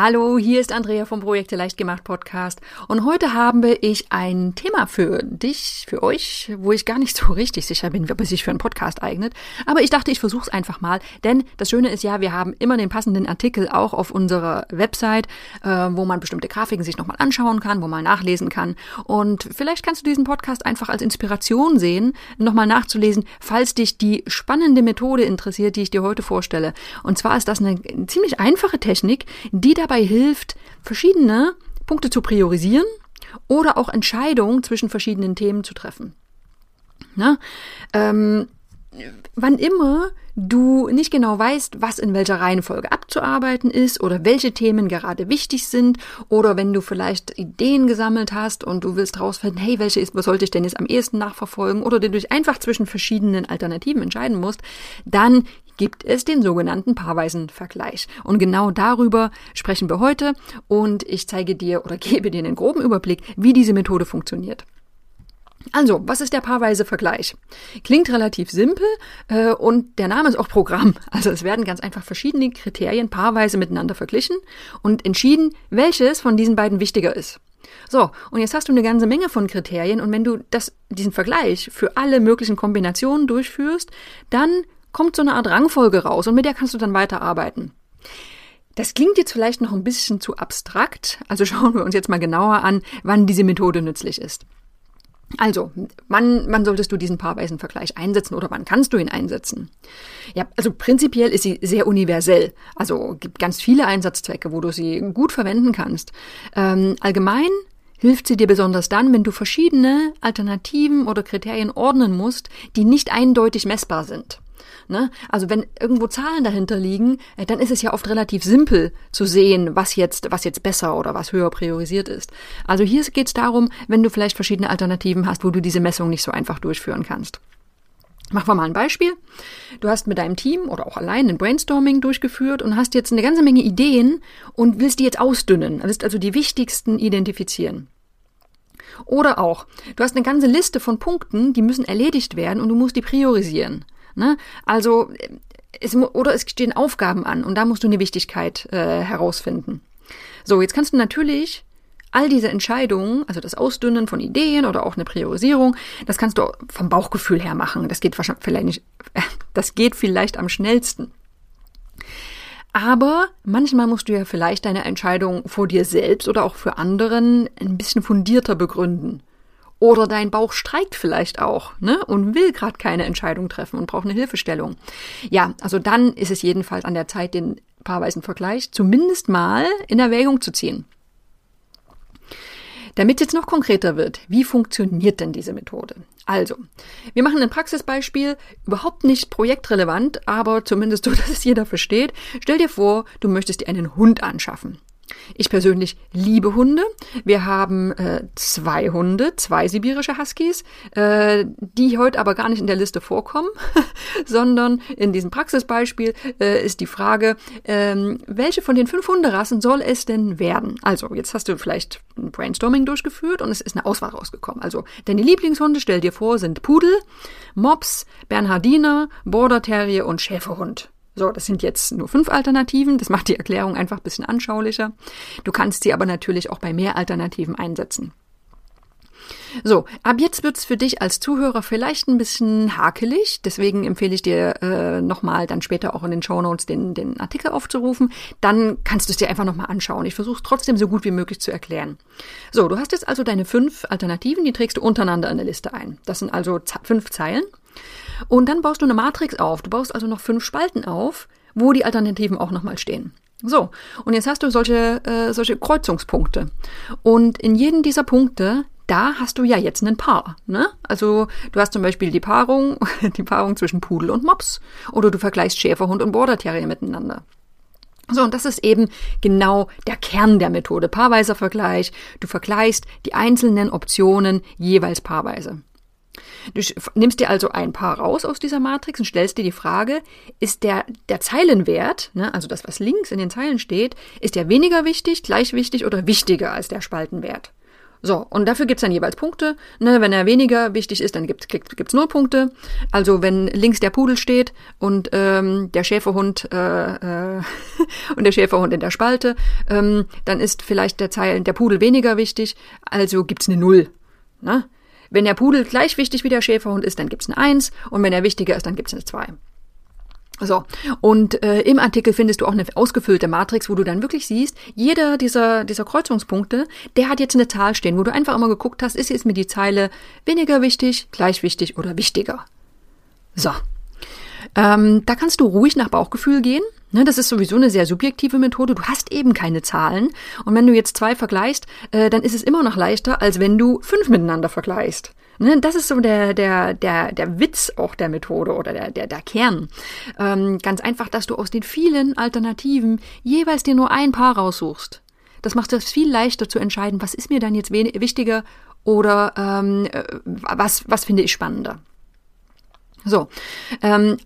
Hallo, hier ist Andrea vom Projekte leicht gemacht Podcast und heute habe ich ein Thema für dich, für euch, wo ich gar nicht so richtig sicher bin, ob es sich für einen Podcast eignet. Aber ich dachte, ich versuche es einfach mal, denn das Schöne ist ja, wir haben immer den passenden Artikel auch auf unserer Website, äh, wo man bestimmte Grafiken sich nochmal anschauen kann, wo man nachlesen kann. Und vielleicht kannst du diesen Podcast einfach als Inspiration sehen, nochmal nachzulesen, falls dich die spannende Methode interessiert, die ich dir heute vorstelle. Und zwar ist das eine ziemlich einfache Technik, die da dabei hilft, verschiedene Punkte zu priorisieren oder auch Entscheidungen zwischen verschiedenen Themen zu treffen. Na, ähm, wann immer du nicht genau weißt, was in welcher Reihenfolge abzuarbeiten ist oder welche Themen gerade wichtig sind oder wenn du vielleicht Ideen gesammelt hast und du willst rausfinden, hey, welche ist, was sollte ich denn jetzt am ehesten nachverfolgen oder du dich einfach zwischen verschiedenen Alternativen entscheiden musst, dann gibt es den sogenannten paarweisen Vergleich. Und genau darüber sprechen wir heute und ich zeige dir oder gebe dir einen groben Überblick, wie diese Methode funktioniert. Also, was ist der paarweise Vergleich? Klingt relativ simpel äh, und der Name ist auch Programm. Also es werden ganz einfach verschiedene Kriterien paarweise miteinander verglichen und entschieden, welches von diesen beiden wichtiger ist. So, und jetzt hast du eine ganze Menge von Kriterien und wenn du das, diesen Vergleich für alle möglichen Kombinationen durchführst, dann kommt so eine Art Rangfolge raus und mit der kannst du dann weiterarbeiten. Das klingt jetzt vielleicht noch ein bisschen zu abstrakt, also schauen wir uns jetzt mal genauer an, wann diese Methode nützlich ist. Also, wann, wann solltest du diesen paarweisen Vergleich einsetzen oder wann kannst du ihn einsetzen? Ja, also prinzipiell ist sie sehr universell. Also gibt ganz viele Einsatzzwecke, wo du sie gut verwenden kannst. Ähm, allgemein hilft sie dir besonders dann, wenn du verschiedene Alternativen oder Kriterien ordnen musst, die nicht eindeutig messbar sind. Ne? Also wenn irgendwo Zahlen dahinter liegen, äh, dann ist es ja oft relativ simpel zu sehen, was jetzt, was jetzt besser oder was höher priorisiert ist. Also hier geht es darum, wenn du vielleicht verschiedene Alternativen hast, wo du diese Messung nicht so einfach durchführen kannst. Machen wir mal ein Beispiel. Du hast mit deinem Team oder auch allein ein Brainstorming durchgeführt und hast jetzt eine ganze Menge Ideen und willst die jetzt ausdünnen, willst also die wichtigsten identifizieren. Oder auch, du hast eine ganze Liste von Punkten, die müssen erledigt werden und du musst die priorisieren. Ne? Also es, oder es stehen Aufgaben an und da musst du eine Wichtigkeit äh, herausfinden. So, jetzt kannst du natürlich all diese Entscheidungen, also das Ausdünnen von Ideen oder auch eine Priorisierung, das kannst du vom Bauchgefühl her machen. Das geht wahrscheinlich vielleicht nicht, das geht vielleicht am schnellsten. Aber manchmal musst du ja vielleicht deine Entscheidung vor dir selbst oder auch für anderen ein bisschen fundierter begründen. Oder dein Bauch streikt vielleicht auch, ne? Und will gerade keine Entscheidung treffen und braucht eine Hilfestellung. Ja, also dann ist es jedenfalls an der Zeit, den paarweisen Vergleich zumindest mal in Erwägung zu ziehen. Damit jetzt noch konkreter wird, wie funktioniert denn diese Methode? Also, wir machen ein Praxisbeispiel, überhaupt nicht projektrelevant, aber zumindest so, dass es jeder versteht. Stell dir vor, du möchtest dir einen Hund anschaffen. Ich persönlich liebe Hunde. Wir haben äh, zwei Hunde, zwei sibirische Huskies, äh, die heute aber gar nicht in der Liste vorkommen, sondern in diesem Praxisbeispiel äh, ist die Frage, ähm, welche von den fünf Hunderassen soll es denn werden? Also, jetzt hast du vielleicht ein Brainstorming durchgeführt und es ist eine Auswahl rausgekommen. Also, deine Lieblingshunde, stell dir vor, sind Pudel, Mops, Bernhardiner, Border Terrier und Schäferhund. So, das sind jetzt nur fünf Alternativen. Das macht die Erklärung einfach ein bisschen anschaulicher. Du kannst sie aber natürlich auch bei mehr Alternativen einsetzen. So, ab jetzt wird's für dich als Zuhörer vielleicht ein bisschen hakelig. Deswegen empfehle ich dir äh, nochmal dann später auch in den Show Notes den, den Artikel aufzurufen. Dann kannst du es dir einfach nochmal anschauen. Ich versuche es trotzdem so gut wie möglich zu erklären. So, du hast jetzt also deine fünf Alternativen, die trägst du untereinander in der Liste ein. Das sind also fünf Zeilen. Und dann baust du eine Matrix auf. Du baust also noch fünf Spalten auf, wo die Alternativen auch nochmal stehen. So, und jetzt hast du solche, äh, solche Kreuzungspunkte. Und in jedem dieser Punkte, da hast du ja jetzt ein Paar. Ne? Also du hast zum Beispiel die Paarung, die Paarung zwischen Pudel und Mops. Oder du vergleichst Schäferhund und Border Terrier miteinander. So, und das ist eben genau der Kern der Methode. Paarweiser Vergleich. Du vergleichst die einzelnen Optionen jeweils paarweise. Du nimmst dir also ein Paar raus aus dieser Matrix und stellst dir die Frage, ist der, der Zeilenwert, ne, also das, was links in den Zeilen steht, ist der weniger wichtig, gleich wichtig oder wichtiger als der Spaltenwert? So, und dafür gibt's dann jeweils Punkte. Ne, wenn er weniger wichtig ist, dann gibt's gibt's null Punkte. Also wenn links der Pudel steht und ähm, der Schäferhund äh, äh, und der Schäferhund in der Spalte, ähm, dann ist vielleicht der Zeilen der Pudel weniger wichtig. Also gibt's eine Null. Ne? Wenn der Pudel gleich wichtig wie der Schäferhund ist, dann gibt's eine Eins und wenn er wichtiger ist, dann gibt's eine Zwei. So, und äh, im Artikel findest du auch eine ausgefüllte Matrix, wo du dann wirklich siehst, jeder dieser, dieser Kreuzungspunkte, der hat jetzt eine Zahl stehen, wo du einfach immer geguckt hast, ist jetzt mir die Zeile weniger wichtig, gleich wichtig oder wichtiger. So. Ähm, da kannst du ruhig nach Bauchgefühl gehen. Ne, das ist sowieso eine sehr subjektive Methode. Du hast eben keine Zahlen. Und wenn du jetzt zwei vergleichst, äh, dann ist es immer noch leichter, als wenn du fünf miteinander vergleichst. Ne, das ist so der, der, der, der Witz auch der Methode oder der, der, der Kern. Ähm, ganz einfach, dass du aus den vielen Alternativen jeweils dir nur ein Paar raussuchst. Das macht es viel leichter zu entscheiden, was ist mir dann jetzt wichtiger oder ähm, äh, was, was finde ich spannender. So, ähm,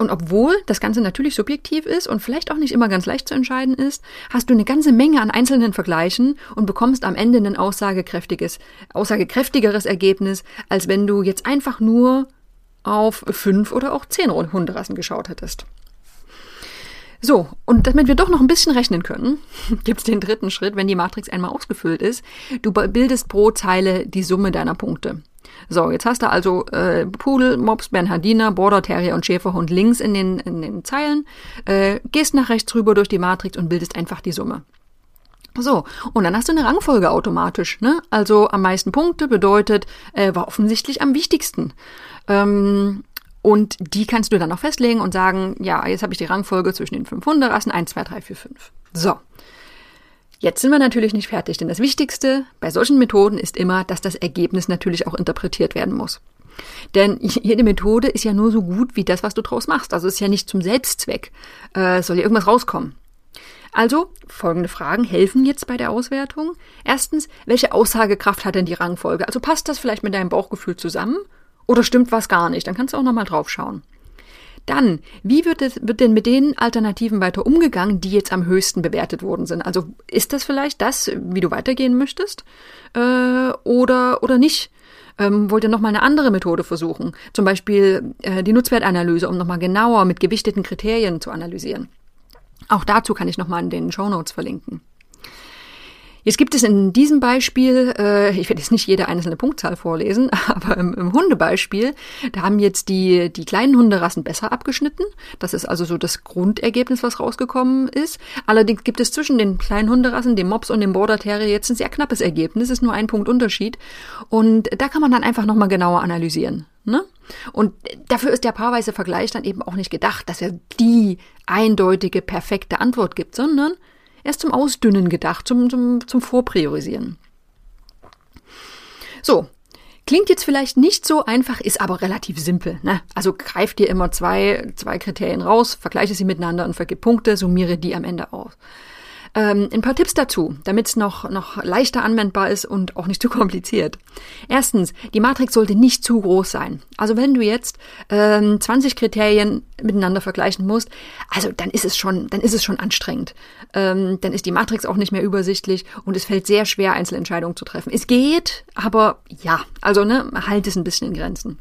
und obwohl das Ganze natürlich subjektiv ist und vielleicht auch nicht immer ganz leicht zu entscheiden ist, hast du eine ganze Menge an einzelnen Vergleichen und bekommst am Ende ein aussagekräftiges, aussagekräftigeres Ergebnis, als wenn du jetzt einfach nur auf fünf oder auch zehn Hunderassen geschaut hättest. So, und damit wir doch noch ein bisschen rechnen können, gibt's den dritten Schritt, wenn die Matrix einmal ausgefüllt ist. Du bildest pro Zeile die Summe deiner Punkte. So, jetzt hast du also äh, Pudel, Mops, Bernhardiner, Border Terrier und Schäferhund links in den, in den Zeilen, äh, gehst nach rechts rüber durch die Matrix und bildest einfach die Summe. So, und dann hast du eine Rangfolge automatisch. Ne? Also am meisten Punkte bedeutet, äh, war offensichtlich am wichtigsten. Ähm, und die kannst du dann noch festlegen und sagen, ja, jetzt habe ich die Rangfolge zwischen den fünf Hunderassen, 1, 2, 3, 4, 5. So. Jetzt sind wir natürlich nicht fertig, denn das Wichtigste bei solchen Methoden ist immer, dass das Ergebnis natürlich auch interpretiert werden muss. Denn jede Methode ist ja nur so gut wie das, was du draus machst. Also ist ja nicht zum Selbstzweck. Äh, soll ja irgendwas rauskommen. Also, folgende Fragen helfen jetzt bei der Auswertung. Erstens, welche Aussagekraft hat denn die Rangfolge? Also passt das vielleicht mit deinem Bauchgefühl zusammen? Oder stimmt was gar nicht? Dann kannst du auch nochmal drauf schauen. Dann, wie wird, es, wird denn mit den Alternativen weiter umgegangen, die jetzt am höchsten bewertet worden sind? Also ist das vielleicht das, wie du weitergehen möchtest? Äh, oder, oder nicht? Ähm, wollt ihr nochmal eine andere Methode versuchen? Zum Beispiel äh, die Nutzwertanalyse, um nochmal genauer mit gewichteten Kriterien zu analysieren. Auch dazu kann ich nochmal in den Show Notes verlinken. Jetzt gibt es in diesem Beispiel, äh, ich werde jetzt nicht jede einzelne Punktzahl vorlesen, aber im, im Hundebeispiel, da haben jetzt die, die kleinen Hunderassen besser abgeschnitten. Das ist also so das Grundergebnis, was rausgekommen ist. Allerdings gibt es zwischen den kleinen Hunderassen, dem Mops und dem Border Terrier jetzt ein sehr knappes Ergebnis. Es ist nur ein Punkt Unterschied. Und da kann man dann einfach nochmal genauer analysieren. Ne? Und dafür ist der paarweise Vergleich dann eben auch nicht gedacht, dass er die eindeutige, perfekte Antwort gibt, sondern er ist zum Ausdünnen gedacht, zum, zum, zum Vorpriorisieren. So, Klingt jetzt vielleicht nicht so einfach, ist aber relativ simpel. Ne? Also greif dir immer zwei, zwei Kriterien raus, vergleiche sie miteinander und vergib Punkte, summiere die am Ende aus. Ähm, ein paar Tipps dazu, damit es noch, noch leichter anwendbar ist und auch nicht zu kompliziert. Erstens, die Matrix sollte nicht zu groß sein. Also wenn du jetzt ähm, 20 Kriterien miteinander vergleichen musst, also dann ist es schon, dann ist es schon anstrengend. Ähm, dann ist die Matrix auch nicht mehr übersichtlich und es fällt sehr schwer, Einzelentscheidungen zu treffen. Es geht, aber ja, also ne, halt es ein bisschen in Grenzen.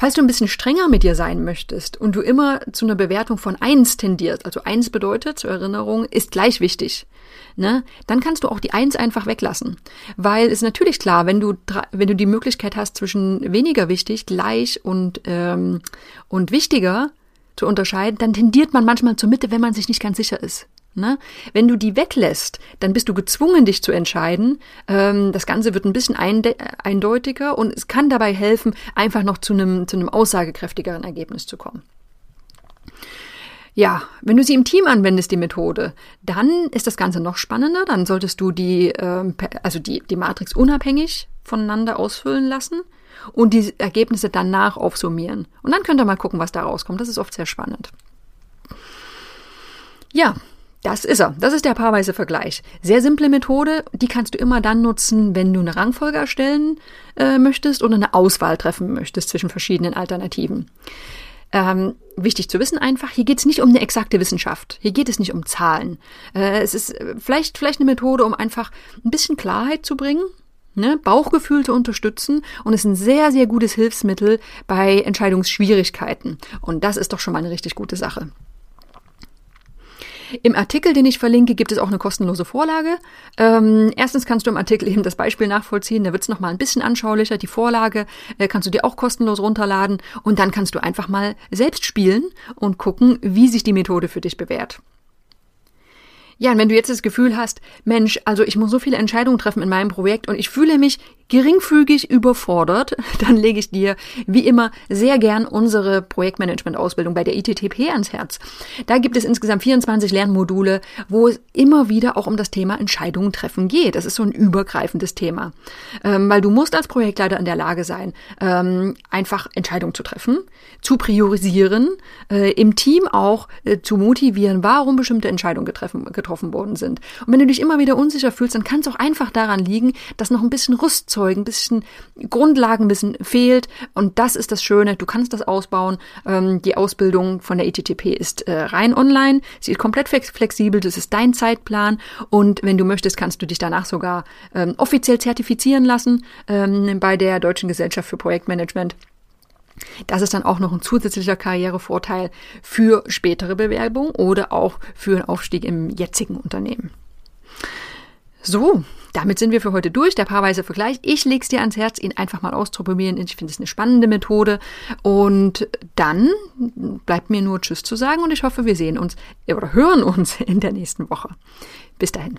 Falls du ein bisschen strenger mit dir sein möchtest und du immer zu einer Bewertung von eins tendierst, also eins bedeutet zur Erinnerung, ist gleich wichtig, ne, dann kannst du auch die eins einfach weglassen. Weil es ist natürlich klar, wenn du, wenn du die Möglichkeit hast, zwischen weniger wichtig, gleich und, ähm, und wichtiger zu unterscheiden, dann tendiert man manchmal zur Mitte, wenn man sich nicht ganz sicher ist. Ne? Wenn du die weglässt, dann bist du gezwungen, dich zu entscheiden. Ähm, das Ganze wird ein bisschen eindeutiger und es kann dabei helfen, einfach noch zu einem, zu aussagekräftigeren Ergebnis zu kommen. Ja, wenn du sie im Team anwendest, die Methode, dann ist das Ganze noch spannender. Dann solltest du die, ähm, also die, die Matrix unabhängig voneinander ausfüllen lassen und die Ergebnisse danach aufsummieren. Und dann könnt ihr mal gucken, was da rauskommt. Das ist oft sehr spannend. Ja, Das ist er. Das ist der paarweise Vergleich. Sehr simple Methode. Die kannst du immer dann nutzen, wenn du eine Rangfolge erstellen äh, möchtest oder eine Auswahl treffen möchtest zwischen verschiedenen Alternativen. Ähm, wichtig zu wissen einfach, hier geht es nicht um eine exakte Wissenschaft. Hier geht es nicht um Zahlen. Äh, es ist vielleicht, vielleicht eine Methode, um einfach ein bisschen Klarheit zu bringen, ne, Bauchgefühl zu unterstützen und ist ein sehr, sehr gutes Hilfsmittel bei Entscheidungsschwierigkeiten. Und das ist doch schon mal eine richtig gute Sache. Im Artikel, den ich verlinke, gibt es auch eine kostenlose Vorlage. Ähm, erstens kannst du im Artikel eben das Beispiel nachvollziehen, da wird es nochmal ein bisschen anschaulicher. Die Vorlage äh, kannst du dir auch kostenlos runterladen und dann kannst du einfach mal selbst spielen und gucken, wie sich die Methode für dich bewährt. Ja, und wenn du jetzt das Gefühl hast, Mensch, also ich muss so viele Entscheidungen treffen in meinem Projekt und ich fühle mich geringfügig überfordert, dann lege ich dir wie immer sehr gern unsere Projektmanagement-Ausbildung bei der ITTP ans Herz. Da gibt es insgesamt 24 Lernmodule, wo es immer wieder auch um das Thema Entscheidungen treffen geht. Das ist so ein übergreifendes Thema, ähm, weil du musst als Projektleiter in der Lage sein, ähm, einfach Entscheidungen zu treffen, zu priorisieren, äh, im Team auch äh, zu motivieren, warum bestimmte Entscheidungen getroffen, getroffen worden sind. Und wenn du dich immer wieder unsicher fühlst, dann kann es auch einfach daran liegen, dass noch ein bisschen Rüst Ein bisschen Grundlagenwissen fehlt. Und das ist das Schöne. Du kannst das ausbauen. Ähm, die Ausbildung von der ETTP ist äh, rein online. Sie ist komplett flexibel. Das ist dein Zeitplan. Und wenn du möchtest, kannst du dich danach sogar ähm, offiziell zertifizieren lassen ähm, bei der Deutschen Gesellschaft für Projektmanagement. Das ist dann auch noch ein zusätzlicher Karrierevorteil für spätere Bewerbung oder auch für einen Aufstieg im jetzigen Unternehmen. So, damit sind wir für heute durch. Der paarweise Vergleich. Ich lege es dir ans Herz, ihn einfach mal auszuprobieren. Ich finde es eine spannende Methode. Und dann bleibt mir nur Tschüss zu sagen und ich hoffe, wir sehen uns oder hören uns in der nächsten Woche. Bis dahin.